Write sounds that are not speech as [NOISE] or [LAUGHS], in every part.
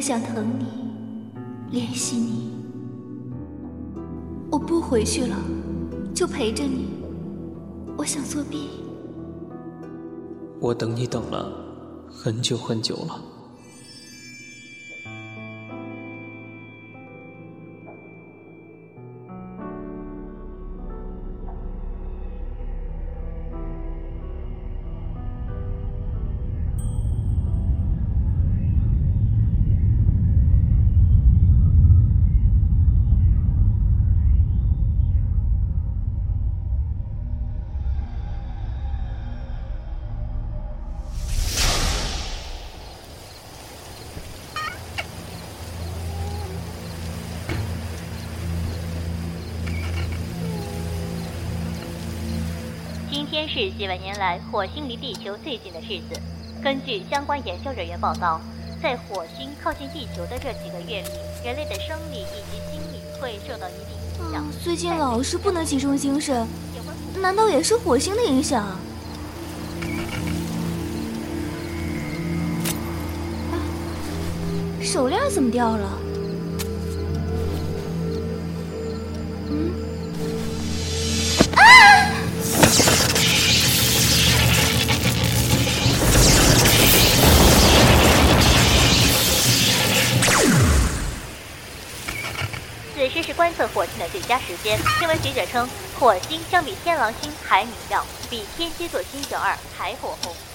我想疼你，怜惜你。我不回去了，就陪着你。我想作弊。我等你等了很久很久了。几万年来火星离地球最近的日子。根据相关研究人员报道，在火星靠近地球的这几个月里，人类的生理以及心理会受到一定影响。最近老是不能集中精神，难道也是火星的影响？手链怎么掉了？火星的最佳时间，天文学者称，火星相比天狼星还明亮，比天蝎座星宿二还火红。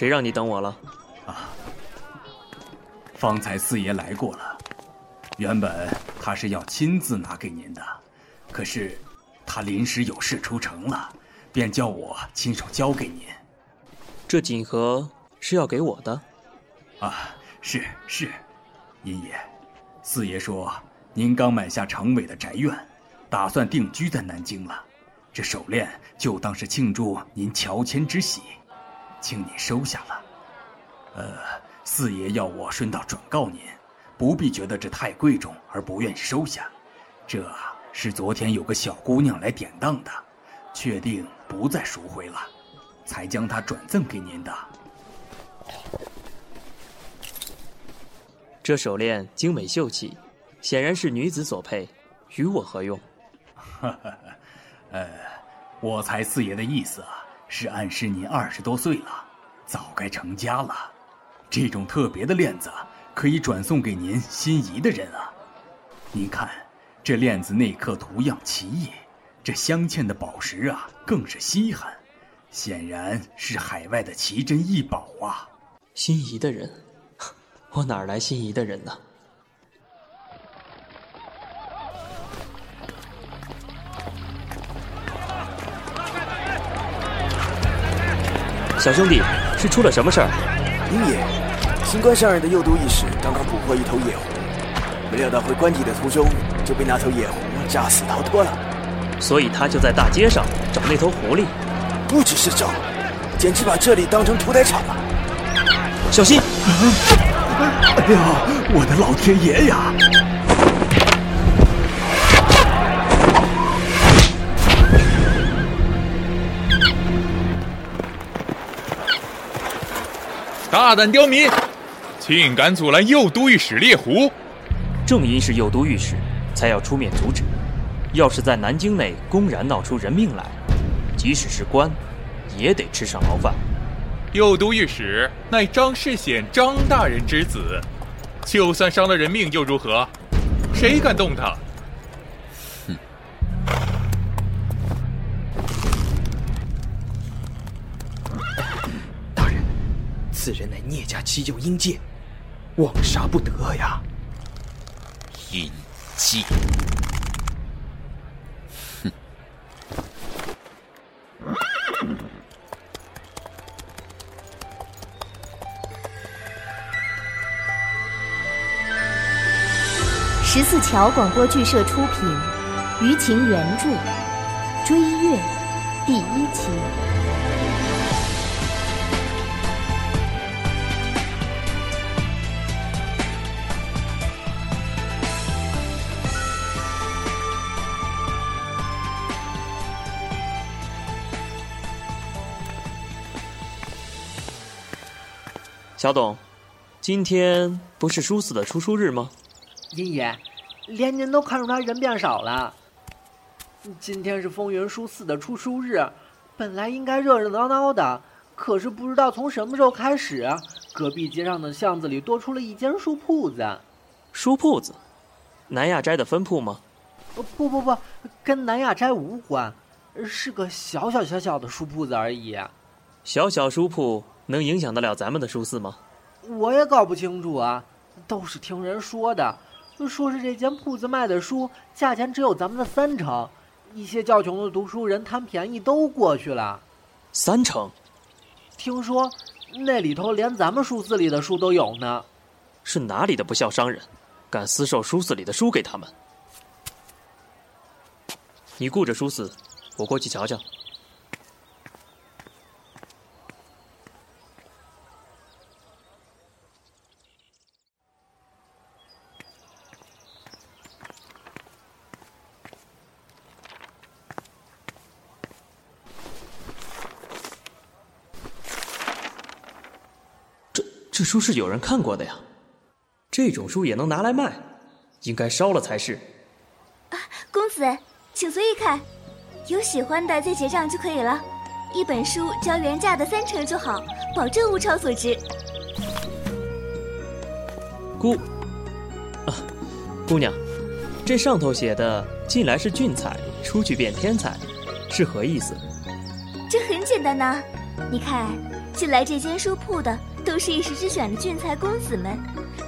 谁让你等我了？啊！方才四爷来过了，原本他是要亲自拿给您的，可是他临时有事出城了，便叫我亲手交给您。这锦盒是要给我的？啊。是是，银爷，四爷说您刚买下城尾的宅院，打算定居在南京了。这手链就当是庆祝您乔迁之喜，请你收下了。呃，四爷要我顺道转告您，不必觉得这太贵重而不愿意收下。这是昨天有个小姑娘来典当的，确定不再赎回了，才将它转赠给您的。这手链精美秀气，显然是女子所配，与我何用？哈 [LAUGHS] 哈呃，我猜四爷的意思啊，是暗示您二十多岁了，早该成家了。这种特别的链子可以转送给您心仪的人啊。您看，这链子内刻图样奇异，这镶嵌的宝石啊更是稀罕，显然是海外的奇珍异宝啊。心仪的人。我哪来心仪的人呢？小兄弟，是出了什么事儿？鹰爷，新官上任的右都御史刚刚捕获一头野狐，没料到回官邸的途中就被那头野狐炸死逃脱了。所以他就在大街上找那头狐狸。不只是找，简直把这里当成屠宰场了。小心！哎呀，我的老天爷呀！大胆刁民，竟敢阻拦右都御史猎狐！正因是右都御史，才要出面阻止。要是在南京内公然闹出人命来，即使是官，也得吃上牢饭。右都御史乃张世显张大人之子，就算伤了人命又如何？谁敢动他？此人乃聂家七舅阴界，望杀不得呀！阴界，哼！十四桥广播剧社出品，舆情原著，《追月》第一期。小董，今天不是书四的出书日吗？林爷，连您都看出他人变少了。今天是风云书四的出书日，本来应该热热闹闹的，可是不知道从什么时候开始，隔壁街上的巷子里多出了一间书铺子。书铺子，南亚斋的分铺吗？不不不，跟南亚斋无关，是个小小小小的书铺子而已。小小书铺。能影响得了咱们的书肆吗？我也搞不清楚啊，都是听人说的，说是这间铺子卖的书价钱只有咱们的三成，一些较穷的读书人贪便宜都过去了。三成？听说那里头连咱们书肆里的书都有呢。是哪里的不孝商人，敢私售书肆里的书给他们？你顾着书肆，我过去瞧瞧。这书是有人看过的呀，这种书也能拿来卖，应该烧了才是。啊，公子，请随意看，有喜欢的再结账就可以了。一本书只要原价的三成就好，保证物超所值。姑，啊，姑娘，这上头写的“进来是俊才，出去变天才”，是何意思？这很简单呐，你看，进来这间书铺的。都是一时之选的俊才公子们，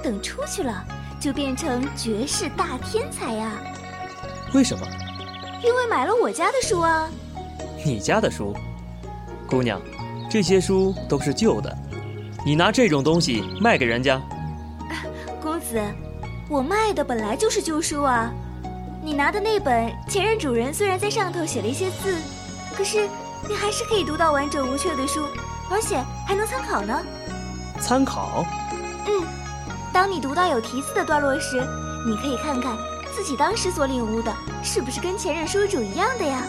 等出去了就变成绝世大天才呀！为什么？因为买了我家的书啊！你家的书，姑娘，这些书都是旧的，你拿这种东西卖给人家？公子，我卖的本来就是旧书啊！你拿的那本前任主人虽然在上头写了一些字，可是你还是可以读到完整无缺的书，而且还能参考呢。参考，嗯，当你读到有题字的段落时，你可以看看自己当时所领悟的是不是跟前任书主一样的呀？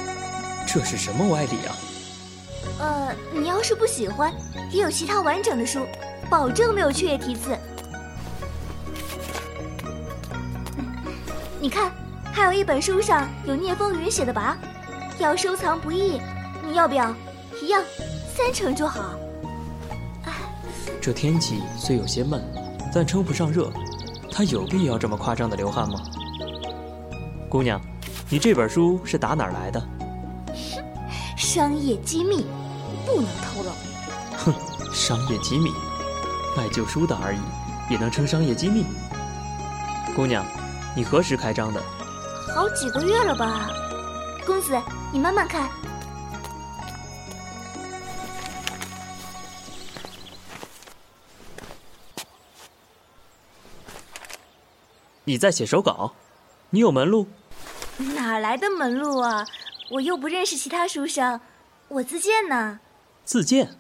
这是什么歪理啊？呃，你要是不喜欢，也有其他完整的书，保证没有缺页题字。你看，还有一本书上有聂风云写的跋，要收藏不易，你要不要？一样，三成就好。这天气虽有些闷，但称不上热。他有必要这么夸张的流汗吗？姑娘，你这本书是打哪儿来的？哼，[LAUGHS] 商业机密，不能透露。哼，商业机密，卖旧书的而已，也能称商业机密？姑娘，你何时开张的？好几个月了吧。公子，你慢慢看。你在写手稿，你有门路？哪来的门路啊？我又不认识其他书生，我自荐呢。自荐？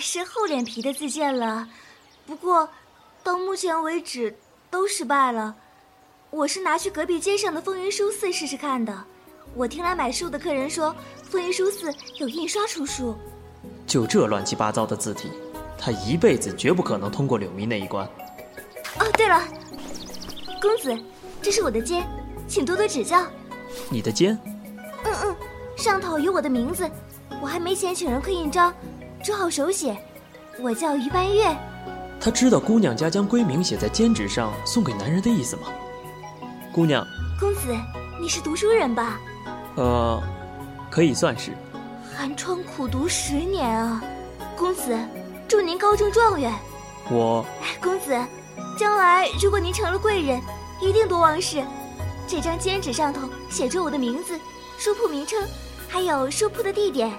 是厚脸皮的自荐了，不过到目前为止都失败了。我是拿去隔壁街上的风云书肆试试看的。我听来买书的客人说，风云书肆有印刷出书。就这乱七八糟的字体，他一辈子绝不可能通过柳迷那一关。哦，对了。公子，这是我的肩，请多多指教。你的肩？嗯嗯，上头有我的名字，我还没钱请人刻印章，只好手写。我叫于半月。他知道姑娘家将闺名写在笺纸上送给男人的意思吗？姑娘，公子，你是读书人吧？呃，可以算是。寒窗苦读十年啊，公子，祝您高中状元。我，公子。将来如果您成了贵人，一定多忘事。这张笺纸上头写着我的名字、书铺名称，还有书铺的地点。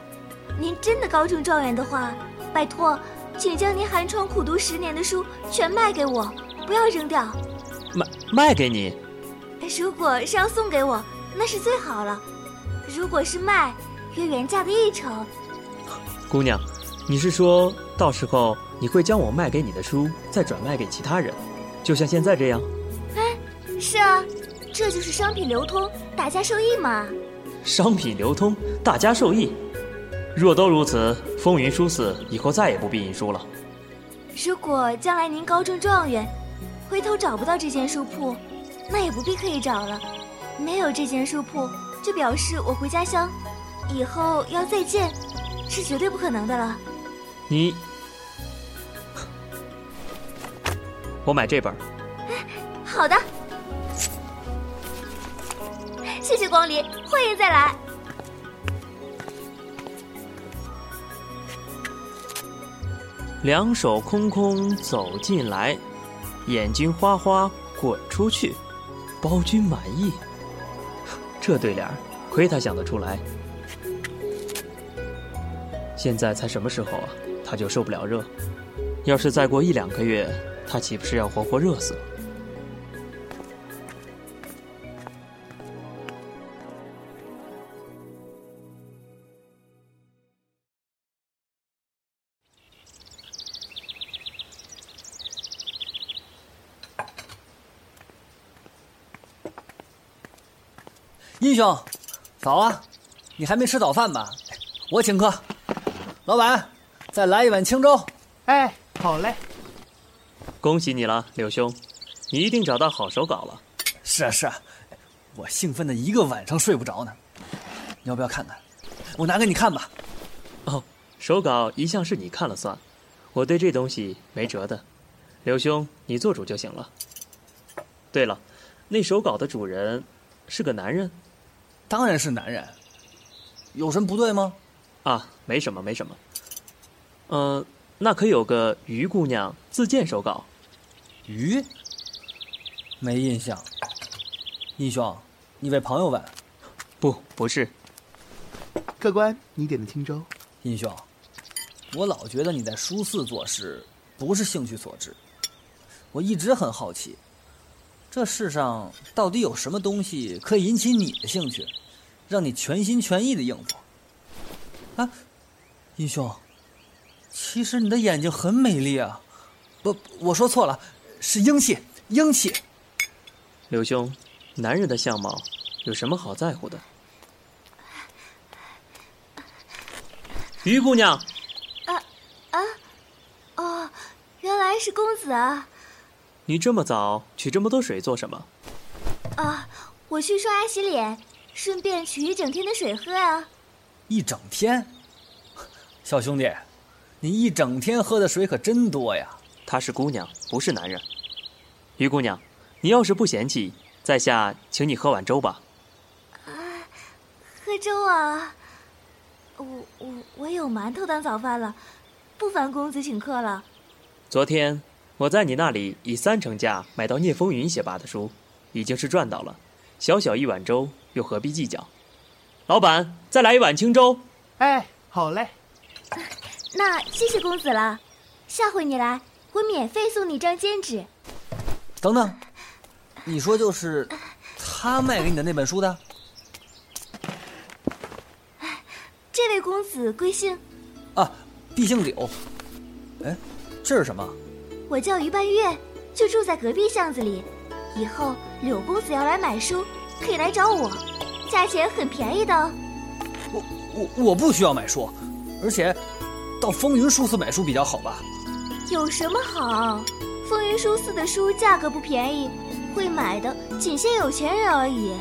您真的高中状元的话，拜托，请将您寒窗苦读十年的书全卖给我，不要扔掉。卖卖给你？如果是要送给我，那是最好了；如果是卖，约原价的一成。姑娘，你是说到时候你会将我卖给你的书再转卖给其他人，就像现在这样？哎，是啊，这就是商品流通，大家受益嘛。商品流通，大家受益。若都如此，风云书肆以后再也不必印书了。如果将来您高中状元，回头找不到这间书铺，那也不必刻意找了。没有这间书铺，就表示我回家乡，以后要再见，是绝对不可能的了。你，我买这本。好的，谢谢光临，欢迎再来。两手空空走进来，眼睛花花滚出去，包君满意。[LAUGHS] 这对联亏他想得出来。现在才什么时候啊，他就受不了热。要是再过一两个月，他岂不是要活活热死？兄，早啊！你还没吃早饭吧？我请客。老板，再来一碗清粥。哎，好嘞。恭喜你了，柳兄，你一定找到好手稿了。是啊是啊，我兴奋的一个晚上睡不着呢。你要不要看看？我拿给你看吧。哦，手稿一向是你看了算，我对这东西没辙的。柳兄，你做主就行了。对了，那手稿的主人是个男人。当然是男人，有什么不对吗？啊，没什么，没什么。嗯，那可有个于姑娘自荐手稿？于？没印象。义兄，你为朋友问？不，不是。客官，你点的清粥。义兄，我老觉得你在书肆做事不是兴趣所致，我一直很好奇。这世上到底有什么东西可以引起你的兴趣，让你全心全意的应付？啊，英兄，其实你的眼睛很美丽啊！不，我说错了，是英气，英气。柳兄，男人的相貌有什么好在乎的？于姑娘，啊啊，哦，原来是公子啊！你这么早取这么多水做什么？啊，我去刷牙洗脸，顺便取一整天的水喝啊。一整天，小兄弟，你一整天喝的水可真多呀。她是姑娘，不是男人。于姑娘，你要是不嫌弃，在下请你喝碗粥吧。啊，喝粥啊！我我我有馒头当早饭了，不烦公子请客了。昨天我在你那里以三成价买到聂风云写罢的书，已经是赚到了。小小一碗粥，又何必计较？老板，再来一碗清粥。哎，好嘞。那谢谢公子了，下回你来，我免费送你张兼职。等等，你说就是他卖给你的那本书的？这位公子贵姓？啊，毕姓柳。哎，这是什么？我叫于半月，就住在隔壁巷子里。以后柳公子要来买书，可以来找我，价钱很便宜的。我我我不需要买书，而且到风云书肆买书比较好吧？有什么好？风云书肆的书价格不便宜，会买的仅限有钱人而已。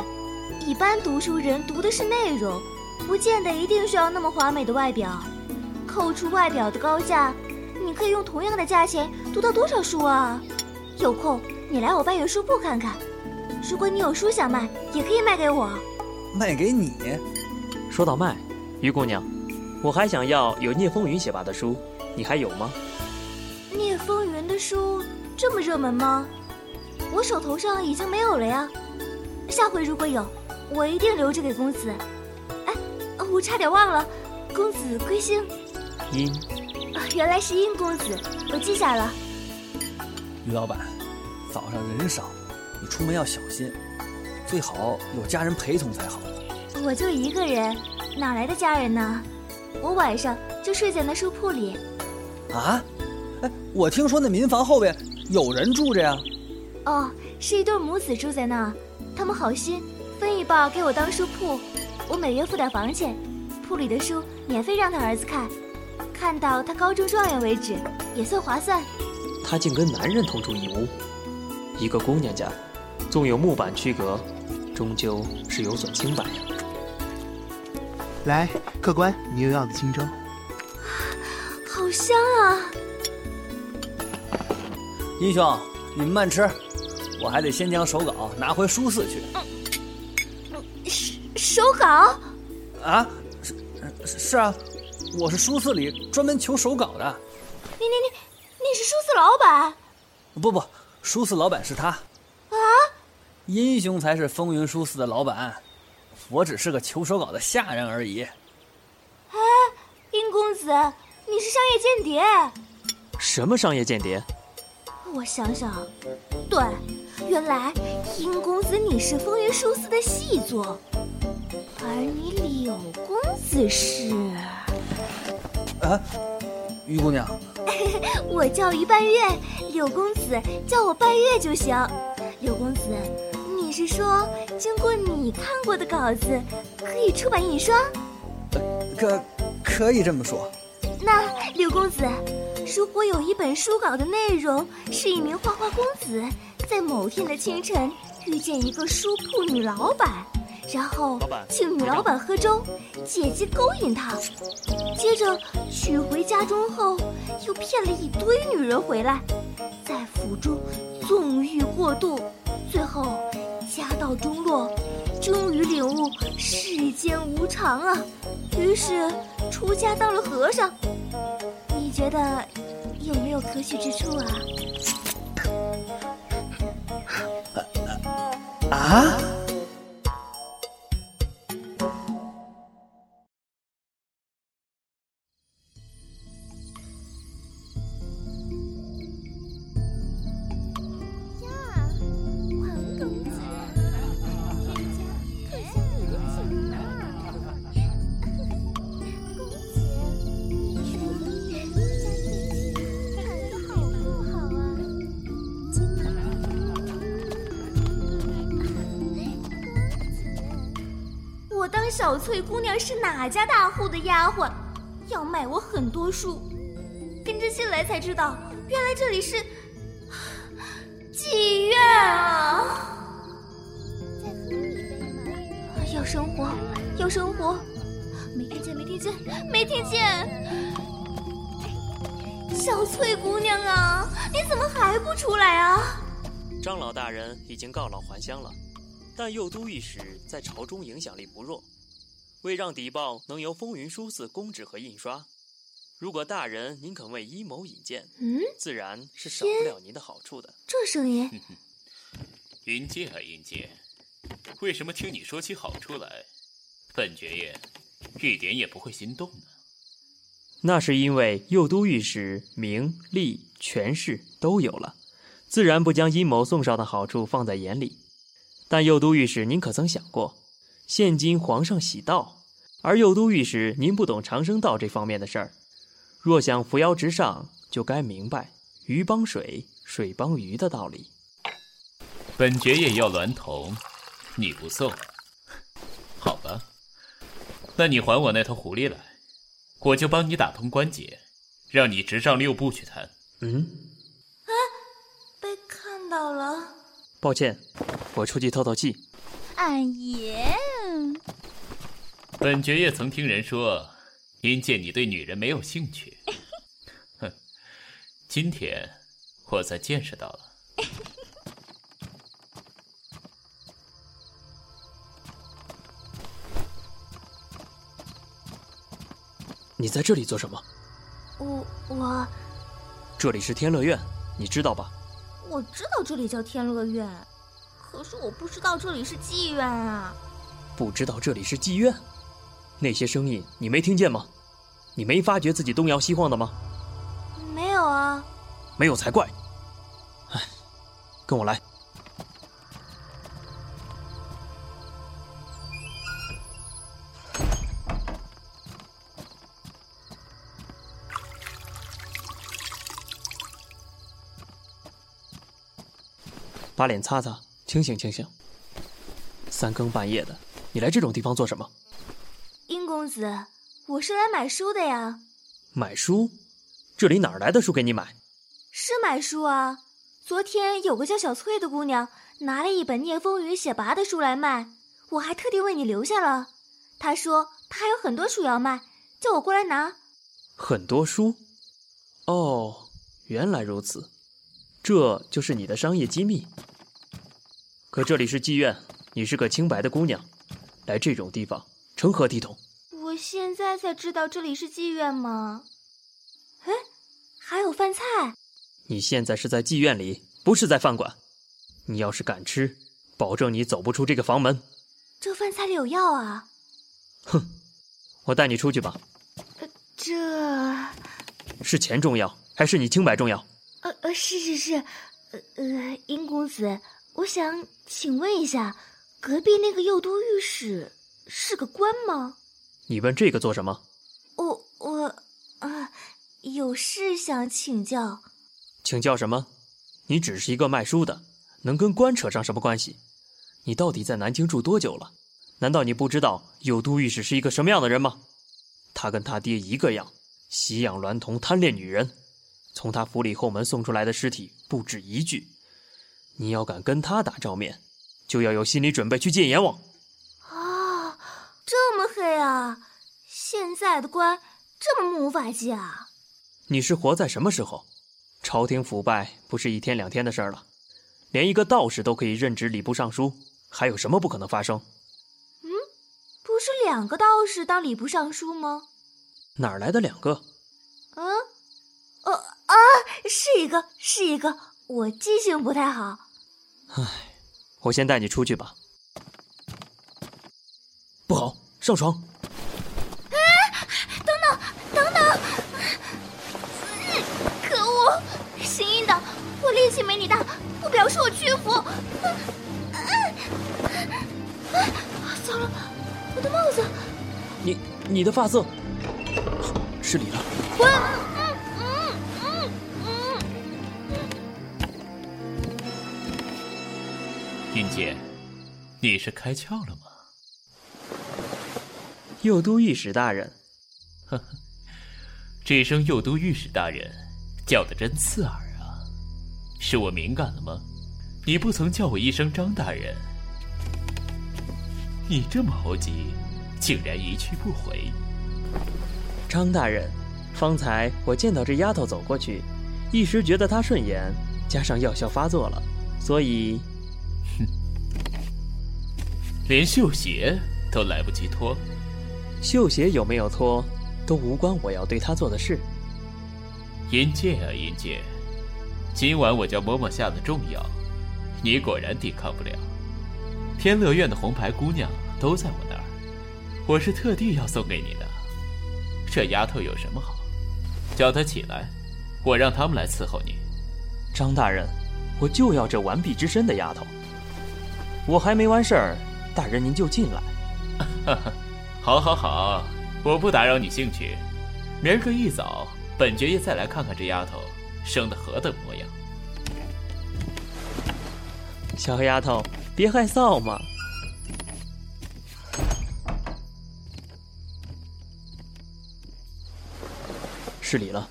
一般读书人读的是内容。不见得一定需要那么华美的外表，扣除外表的高价，你可以用同样的价钱读到多少书啊？有空你来我半月书铺看看，如果你有书想卖，也可以卖给我。卖给你？说到卖，于姑娘，我还想要有聂风云写罢的书，你还有吗？聂风云的书这么热门吗？我手头上已经没有了呀。下回如果有，我一定留着给公子。哎我差点忘了，公子贵姓？殷。啊，原来是殷公子，我记下了。于老板，早上人少，你出门要小心。最好有家人陪同才好。我就一个人，哪来的家人呢？我晚上就睡在那书铺里。啊？哎，我听说那民房后边有人住着呀。哦，是一对母子住在那，他们好心分一半给我当书铺，我每月付点房钱，铺里的书免费让他儿子看，看到他高中状元为止，也算划算。他竟跟男人同住一屋，一个姑娘家，纵有木板区隔，终究是有损清白呀。来，客官，你又要的清粥。好香啊！英雄，你们慢吃，我还得先将手稿拿回书肆去。手手稿？啊，是是是啊，我是书肆里专门求手稿的。你你你，你是书肆老板？不不，书肆老板是他。啊？英雄才是风云书肆的老板，我只是个求手稿的下人而已。哎，殷公子，你是商业间谍？什么商业间谍？我想想，对，原来殷公子你是风云书肆的细作，而你柳公子是……啊，于姑娘，[LAUGHS] 我叫于半月，柳公子叫我半月就行。柳公子，你是说经过你看过的稿子可以出版印刷？可可以这么说。那柳公子。如果有一本书稿的内容是一名花花公子在某天的清晨遇见一个书铺女老板，然后请女老板喝粥，借机勾引她，接着娶回家中后又骗了一堆女人回来，在府中纵欲过度，最后家道中落，终于领悟世间无常啊，于是出家当了和尚。你觉得有没有可取之处啊？啊？小翠姑娘是哪家大户的丫鬟，要卖我很多书。跟着进来才知道，原来这里是 [SIGHS] 妓院啊！要生活，要生活。没听见，没听见，没听见。小翠姑娘啊，你怎么还不出来啊？张老大人已经告老还乡了。但右都御史在朝中影响力不弱，为让邸报能由风云书肆公纸和印刷，如果大人您肯为阴谋引荐，嗯，自然是少不了您的好处的。这声音，云介啊，云介，为什么听你说起好处来，本爵爷一点也不会心动呢？那是因为右都御史名利权势都有了，自然不将阴谋送上的好处放在眼里。但右都御史，您可曾想过，现今皇上喜道，而右都御史您不懂长生道这方面的事儿。若想扶摇直上，就该明白鱼帮水，水帮鱼的道理。本爵爷要娈童，你不送，好吧？那你还我那头狐狸来，我就帮你打通关节，让你直上六部去谈。嗯？啊，被看到了。抱歉，我出去透透气。俺爷，[LAUGHS] 本爵爷曾听人说，因见你对女人没有兴趣。哼，今天我才见识到了。你在这里做什么？我我，这里是天乐院，你知道吧？我知道这里叫天乐院，可是我不知道这里是妓院啊！不知道这里是妓院？那些声音你没听见吗？你没发觉自己东摇西晃的吗？没有啊。没有才怪。哎，跟我来。把脸擦擦，清醒清醒。三更半夜的，你来这种地方做什么？殷公子，我是来买书的呀。买书？这里哪儿来的书给你买？是买书啊。昨天有个叫小翠的姑娘拿了一本《聂风雨写跋》的书来卖，我还特地为你留下了。她说她还有很多书要卖，叫我过来拿。很多书？哦，原来如此，这就是你的商业机密。可这里是妓院，你是个清白的姑娘，来这种地方成何体统？我现在才知道这里是妓院吗？哎，还有饭菜。你现在是在妓院里，不是在饭馆。你要是敢吃，保证你走不出这个房门。这饭菜里有药啊！哼，我带你出去吧。呃，这是钱重要，还是你清白重要？呃呃，是是是。呃呃，殷公子，我想请问一下，隔壁那个右都御史是个官吗？你问这个做什么？我我啊，有事想请教。请教什么？你只是一个卖书的，能跟官扯上什么关系？你到底在南京住多久了？难道你不知道有都御史是一个什么样的人吗？他跟他爹一个样，喜养娈童，贪恋女人。从他府里后门送出来的尸体不止一具。你要敢跟他打照面，就要有心理准备去见阎王。啊，这么黑啊！现在的官这么木无法纪啊！你是活在什么时候？朝廷腐败不是一天两天的事儿了，连一个道士都可以任职礼部尚书，还有什么不可能发生？嗯，不是两个道士当礼部尚书吗？哪儿来的两个？嗯，呃啊，是一个，是一个，我记性不太好。唉，我先带你出去吧。不好，上床。等等等等。可恶，行医的，我力气没你大，不表示我屈服。糟了，我的帽子！你你的发色，失礼了。滚！云姐，你是开窍了吗？右都御史大人，呵呵，这声右都御史大人叫的真刺耳啊。是我敏感了吗？你不曾叫我一声张大人，你这么猴急，竟然一去不回。张大人，方才我见到这丫头走过去，一时觉得她顺眼，加上药效发作了，所以，哼，连绣鞋都来不及脱。绣鞋有没有脱，都无关我要对她做的事。阴界啊，阴界！今晚我叫嬷嬷下的重药，你果然抵抗不了。天乐院的红牌姑娘都在我那儿，我是特地要送给你的。这丫头有什么好？叫她起来，我让他们来伺候你。张大人，我就要这完璧之身的丫头。我还没完事儿，大人您就进来。[LAUGHS] 好，好，好，我不打扰你兴趣。明儿个一早，本爵爷再来看看这丫头。生的何等模样？小丫头，别害臊嘛！失礼了。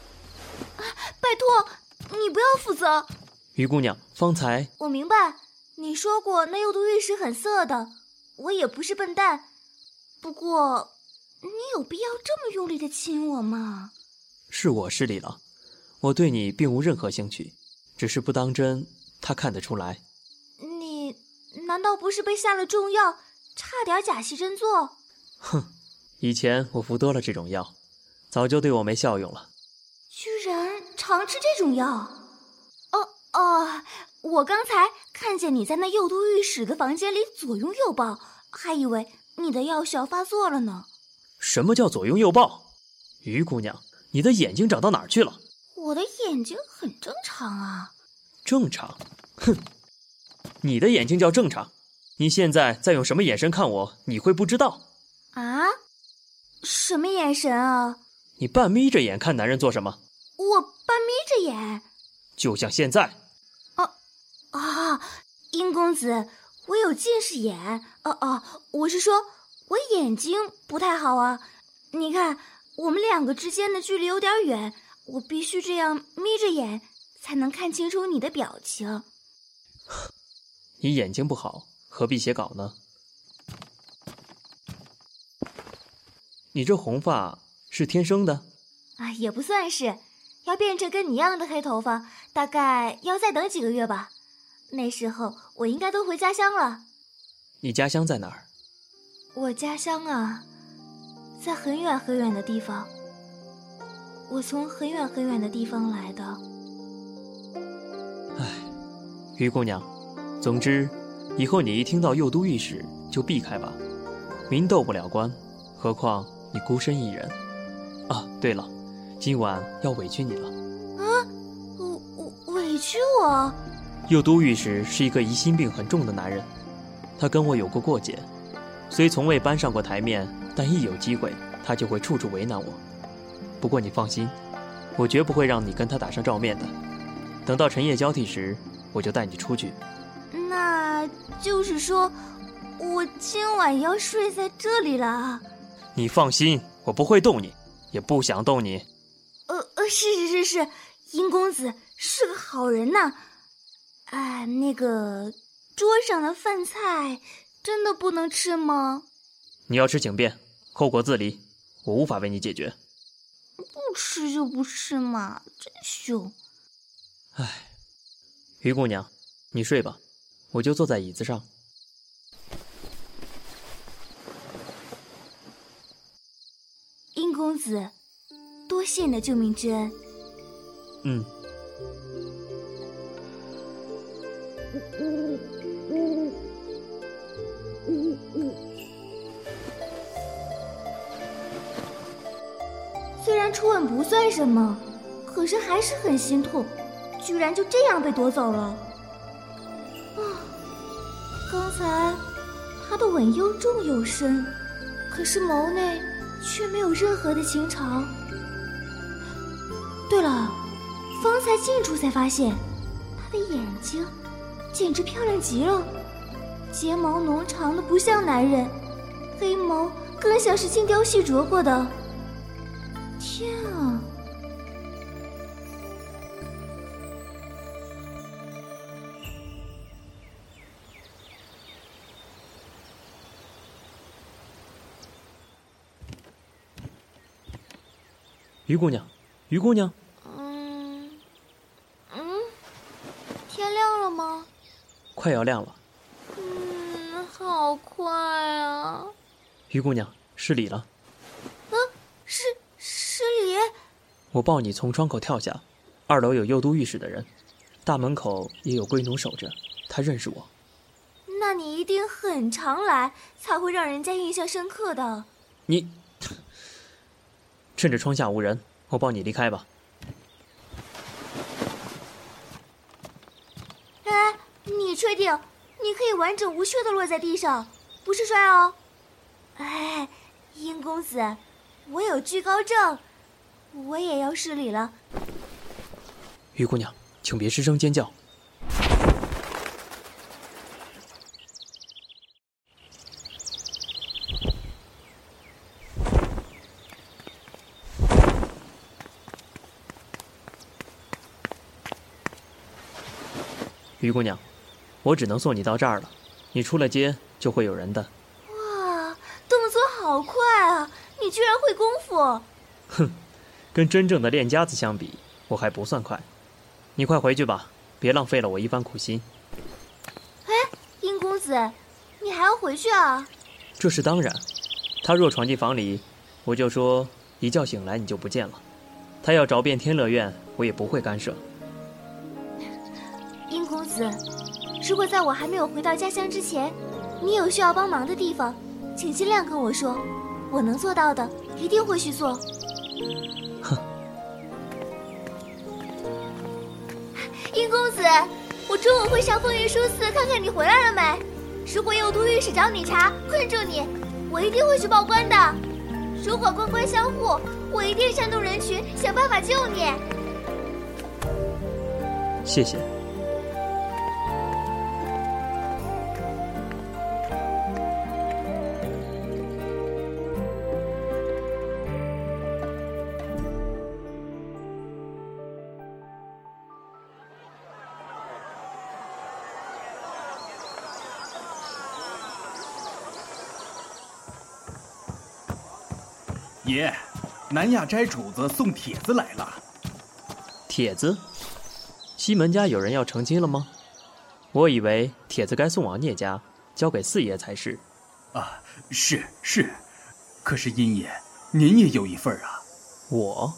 拜托，你不要负责。于姑娘，方才我明白，你说过那右都御史很色的，我也不是笨蛋。不过，你有必要这么用力的亲我吗？是我失礼了。我对你并无任何兴趣，只是不当真，他看得出来。你难道不是被下了重药，差点假戏真做？哼，以前我服多了这种药，早就对我没效用了。居然常吃这种药？哦哦，我刚才看见你在那右都御史的房间里左拥右抱，还以为你的药效发作了呢。什么叫左拥右抱？于姑娘，你的眼睛长到哪儿去了？我的眼睛很正常啊，正常？哼，你的眼睛叫正常？你现在在用什么眼神看我？你会不知道？啊？什么眼神啊？你半眯着眼看男人做什么？我半眯着眼，就像现在。啊啊！殷公子，我有近视眼。哦哦，我是说，我眼睛不太好啊。你看，我们两个之间的距离有点远，我必须这样眯着眼，才能看清楚你的表情。[LAUGHS] 你眼睛不好，何必写稿呢？你这红发是天生的？啊，也不算是，要变成跟你一样的黑头发，大概要再等几个月吧。那时候我应该都回家乡了。你家乡在哪儿？我家乡啊，在很远很远的地方。我从很远很远的地方来的。唉，于姑娘，总之，以后你一听到右都御史就避开吧，民斗不了官，何况你孤身一人。啊，对了，今晚要委屈你了。啊，委委屈我？右都御史是一个疑心病很重的男人，他跟我有过过节，虽从未搬上过台面，但一有机会，他就会处处为难我。不过你放心，我绝不会让你跟他打上照面的。等到晨夜交替时，我就带你出去。那就是说，我今晚要睡在这里了。你放心，我不会动你，也不想动你。呃呃，是是是是，殷公子是个好人呐。啊，那个桌上的饭菜真的不能吃吗？你要吃请便，后果自理，我无法为你解决。不吃就不吃嘛，真凶。哎，于姑娘，你睡吧，我就坐在椅子上。殷公子，多谢你的救命之恩。嗯。初吻不算什么，可是还是很心痛，居然就这样被夺走了。啊，刚才他的吻又重又深，可是眸内却没有任何的情长。对了，方才近处才发现，他的眼睛。简直漂亮极了，睫毛浓长的不像男人，黑眸更像是精雕细琢过的。于姑娘，于姑娘。嗯嗯，天亮了吗？快要亮了，嗯，好快啊！于姑娘，失礼了。啊，失失礼！我抱你从窗口跳下，二楼有右都御史的人，大门口也有龟奴守着，他认识我。那你一定很常来，才会让人家印象深刻的。你，趁着窗下无人，我抱你离开吧。哎你确定你可以完整无缺的落在地上，不是摔哦？哎，殷公子，我有惧高症，我也要失礼了。于姑娘，请别失声尖叫。于姑娘。我只能送你到这儿了，你出了街就会有人的。哇，动作好快啊！你居然会功夫？哼，跟真正的练家子相比，我还不算快。你快回去吧，别浪费了我一番苦心。哎，殷公子，你还要回去啊？这是当然。他若闯进房里，我就说一觉醒来你就不见了。他要找遍天乐院，我也不会干涉。子。如果在我还没有回到家乡之前，你有需要帮忙的地方，请尽量跟我说，我能做到的一定会去做。哼，殷公子，我中午会上风云书寺看看你回来了没。如果有都御史找你查，困住你，我一定会去报官的。如果官官相护，我一定煽动人群想办法救你。谢谢。爷，南亚斋主子送帖子来了。帖子？西门家有人要成亲了吗？我以为帖子该送往聂家，交给四爷才是。啊，是是，可是殷爷，您也有一份啊。我，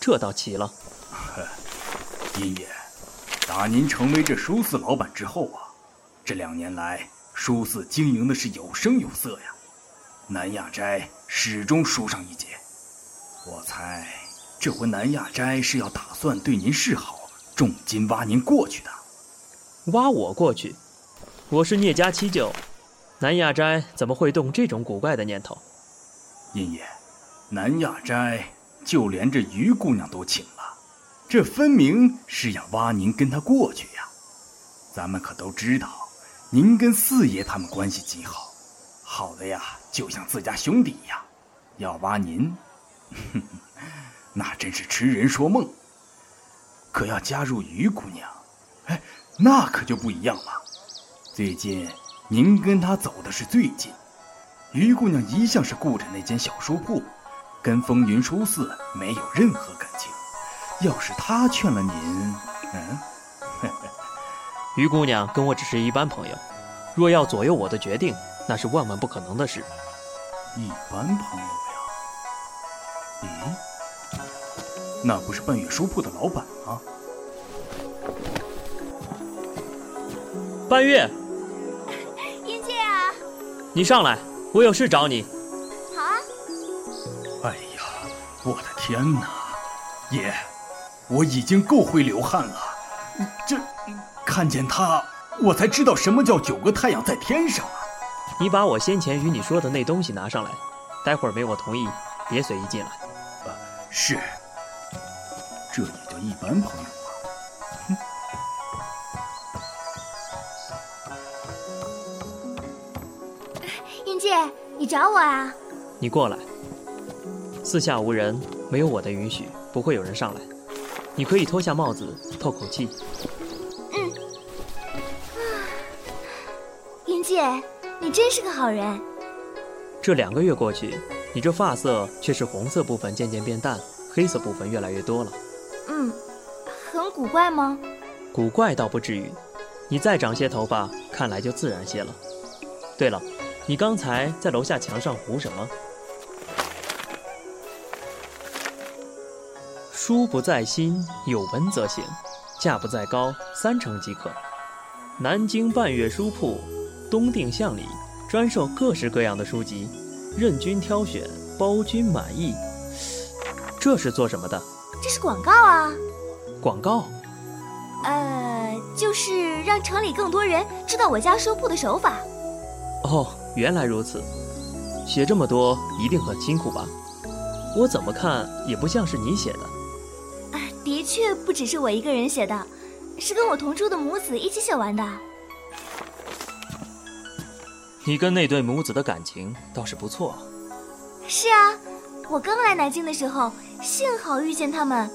这倒奇了。殷爷，打您成为这书肆老板之后啊，这两年来书肆经营的是有声有色呀。南亚斋始终输上一截，我猜这回南亚斋是要打算对您示好，重金挖您过去的。挖我过去？我是聂家七舅，南亚斋怎么会动这种古怪的念头？殷爷，南亚斋就连这于姑娘都请了，这分明是要挖您跟她过去呀。咱们可都知道，您跟四爷他们关系极好，好的呀。就像自家兄弟一样，要挖您，[LAUGHS] 那真是痴人说梦。可要加入于姑娘，哎，那可就不一样了。最近您跟她走的是最近，于姑娘一向是顾着那间小书铺，跟风云书肆没有任何感情。要是她劝了您，嗯，[LAUGHS] 于姑娘跟我只是一般朋友，若要左右我的决定。那是万万不可能的事。一般朋友呀？咦，那不是半月书铺的老板吗？半月，[LAUGHS] 英姐啊，你上来，我有事找你。好啊。哎呀，我的天哪，爷，我已经够会流汗了。这，看见他，我才知道什么叫九个太阳在天上啊。你把我先前与你说的那东西拿上来，待会儿没我同意，别随意进来。啊，是。这也叫一般朋友吗？哼。英姐，你找我啊？你过来。四下无人，没有我的允许，不会有人上来。你可以脱下帽子，透口气。嗯。啊，英姐。你真是个好人。这两个月过去，你这发色却是红色部分渐渐变淡，黑色部分越来越多了。嗯，很古怪吗？古怪倒不至于，你再长些头发，看来就自然些了。对了，你刚才在楼下墙上糊什么？书不在心，有文则行；价不在高，三成即可。南京半月书铺。东定巷里专售各式各样的书籍，任君挑选，包君满意。这是做什么的？这是广告啊！广告？呃，就是让城里更多人知道我家书铺的手法。哦，原来如此。写这么多一定很辛苦吧？我怎么看也不像是你写的。啊，的确不只是我一个人写的，是跟我同住的母子一起写完的。你跟那对母子的感情倒是不错。是啊，我刚来南京的时候，幸好遇见他们，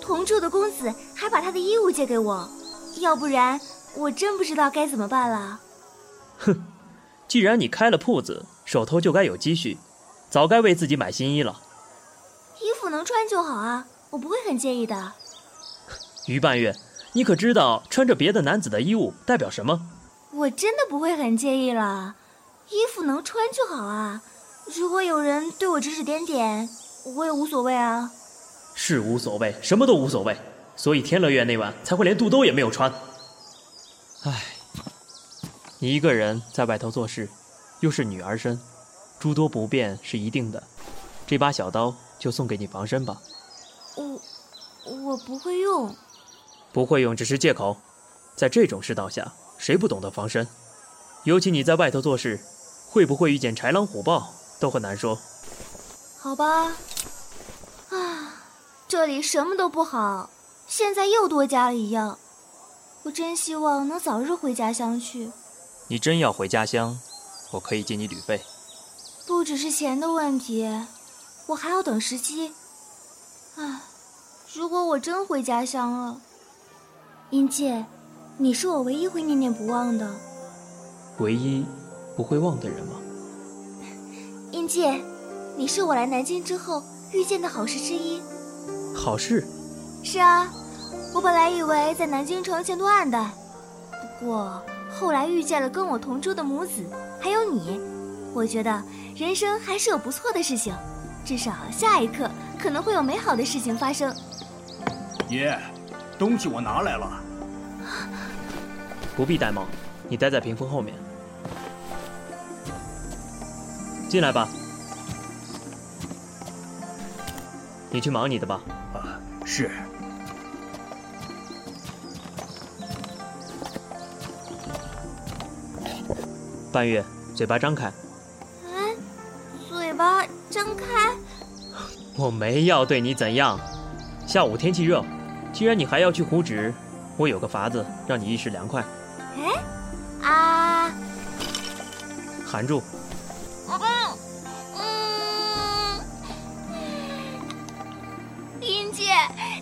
同住的公子还把他的衣物借给我，要不然我真不知道该怎么办了。哼，既然你开了铺子，手头就该有积蓄，早该为自己买新衣了。衣服能穿就好啊，我不会很介意的。于半月，你可知道穿着别的男子的衣物代表什么？我真的不会很介意了。衣服能穿就好啊！如果有人对我指指点点，我也无所谓啊。是无所谓，什么都无所谓。所以天乐院那晚才会连肚兜也没有穿。唉，你一个人在外头做事，又是女儿身，诸多不便是一定的。这把小刀就送给你防身吧。我我不会用。不会用只是借口。在这种世道下，谁不懂得防身？尤其你在外头做事。会不会遇见豺狼虎豹都很难说。好吧，啊，这里什么都不好，现在又多加了一样。我真希望能早日回家乡去。你真要回家乡，我可以借你旅费。不只是钱的问题，我还要等时机。唉，如果我真回家乡了，英介，你是我唯一会念念不忘的。唯一。不会忘的人吗？英介，你是我来南京之后遇见的好事之一。好事？是啊，我本来以为在南京城前途暗淡，不过后来遇见了跟我同住的母子，还有你，我觉得人生还是有不错的事情，至少下一刻可能会有美好的事情发生。爷，东西我拿来了。不必戴帽，你待在屏风后面。进来吧，你去忙你的吧。啊，是。半月，嘴巴张开。哎，嘴巴张开。我没要对你怎样。下午天气热，既然你还要去湖纸，我有个法子让你一时凉快。哎，啊！含住。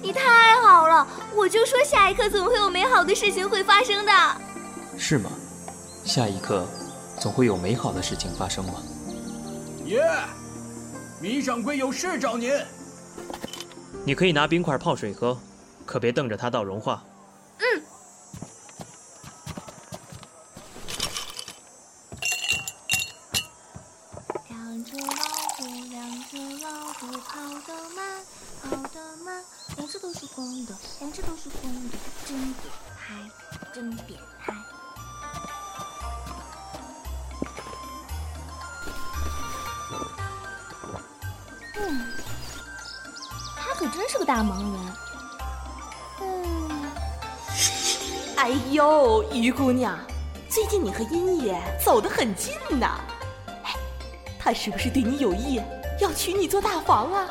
你太好了，我就说下一刻总会有美好的事情会发生的。是吗？下一刻总会有美好的事情发生吗？爷，米掌柜有事找您。你可以拿冰块泡水喝，可别瞪着它到融化。姑娘，最近你和殷爷走得很近呐。哎，他是不是对你有意，要娶你做大房啊？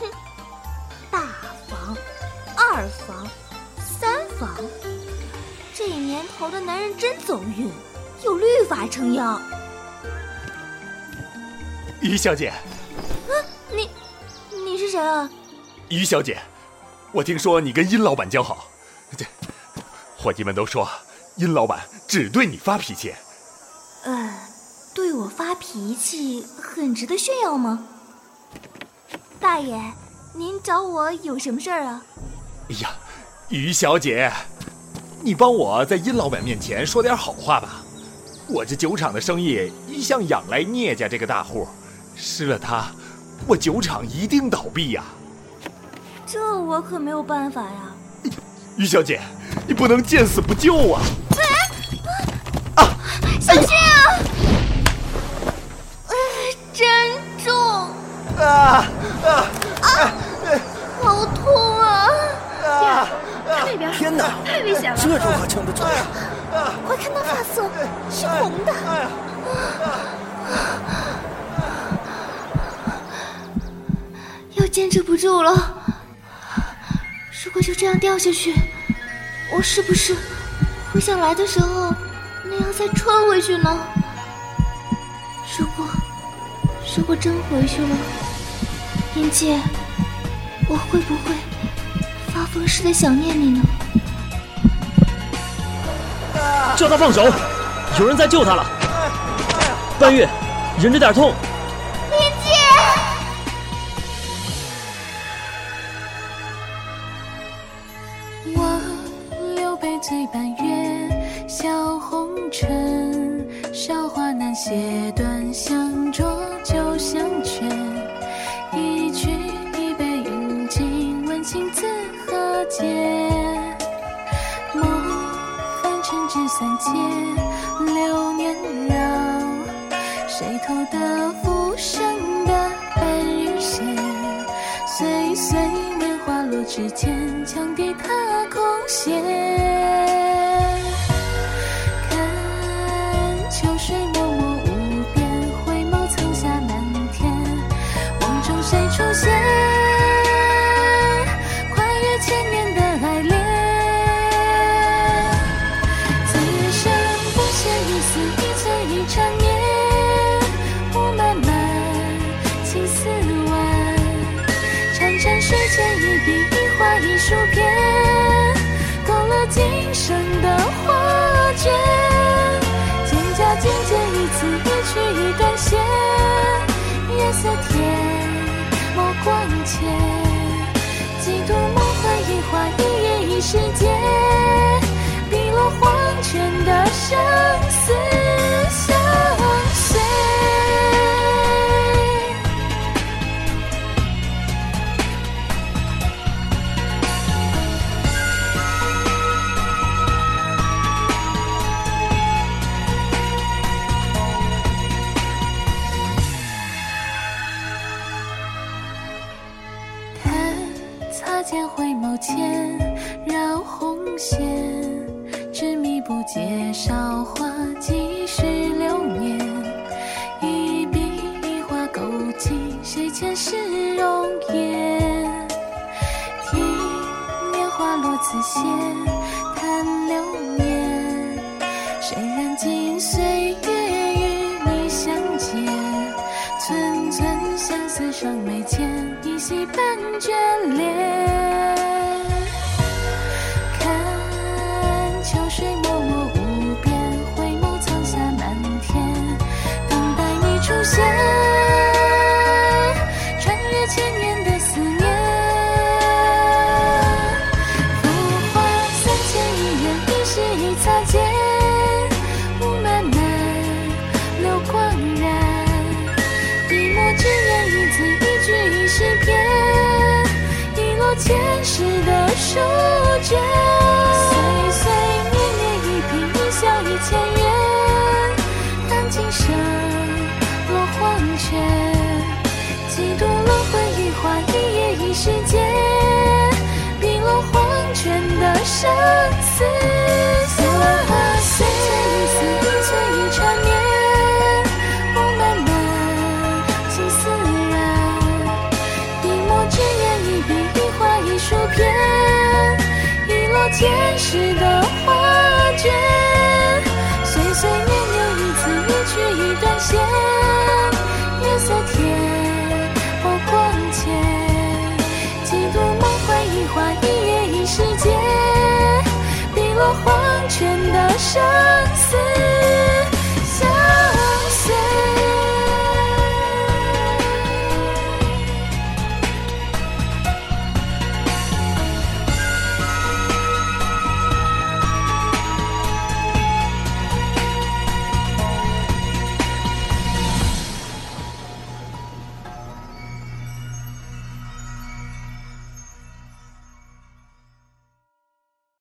哼，大房二房，三房，这年头的男人真走运，有律法撑腰。于小姐，啊，你，你是谁啊？于小姐，我听说你跟殷老板交好，这伙计们都说殷老板只对你发脾气。呃，对我发脾气很值得炫耀吗？大爷，您找我有什么事儿啊？哎呀，于小姐，你帮我在殷老板面前说点好话吧。我这酒厂的生意一向仰赖聂家这个大户，失了他，我酒厂一定倒闭呀。这我可没有办法呀。于小姐，你不能见死不救啊！啊，小心啊！哎，真重！啊啊啊！好痛啊！呀，那边！天哪，太危险了！这如何撑得住？快看那发色，是红的！要坚持不住了。如果就这样掉下去，我是不是会像来的时候那样再穿回去呢？如果如果真回去了，英姐，我会不会？发疯似的想念你呢，叫他放手，有人在救他了。半月，忍着点痛。醉半月，笑红尘，韶华难写断，相酌酒相劝，一曲一杯饮尽，问情字何解，梦凡尘只三千，流年绕，谁偷得浮生的半日闲？岁岁年华落指尖，夜夜色，天眸光浅，几度梦幻，一花一叶，一世界，碧落黄泉的生死。一字一句一诗篇，一落前世的书卷。岁岁年年一颦一笑一千言，叹今生落黄泉。几度轮回一花一叶一世间，碧落黄泉的生死相随。一丝一前世的画卷。岁岁年年一字一句一段线，月色天，我光浅。几度梦回一花一叶一世界，碧落黄泉的生死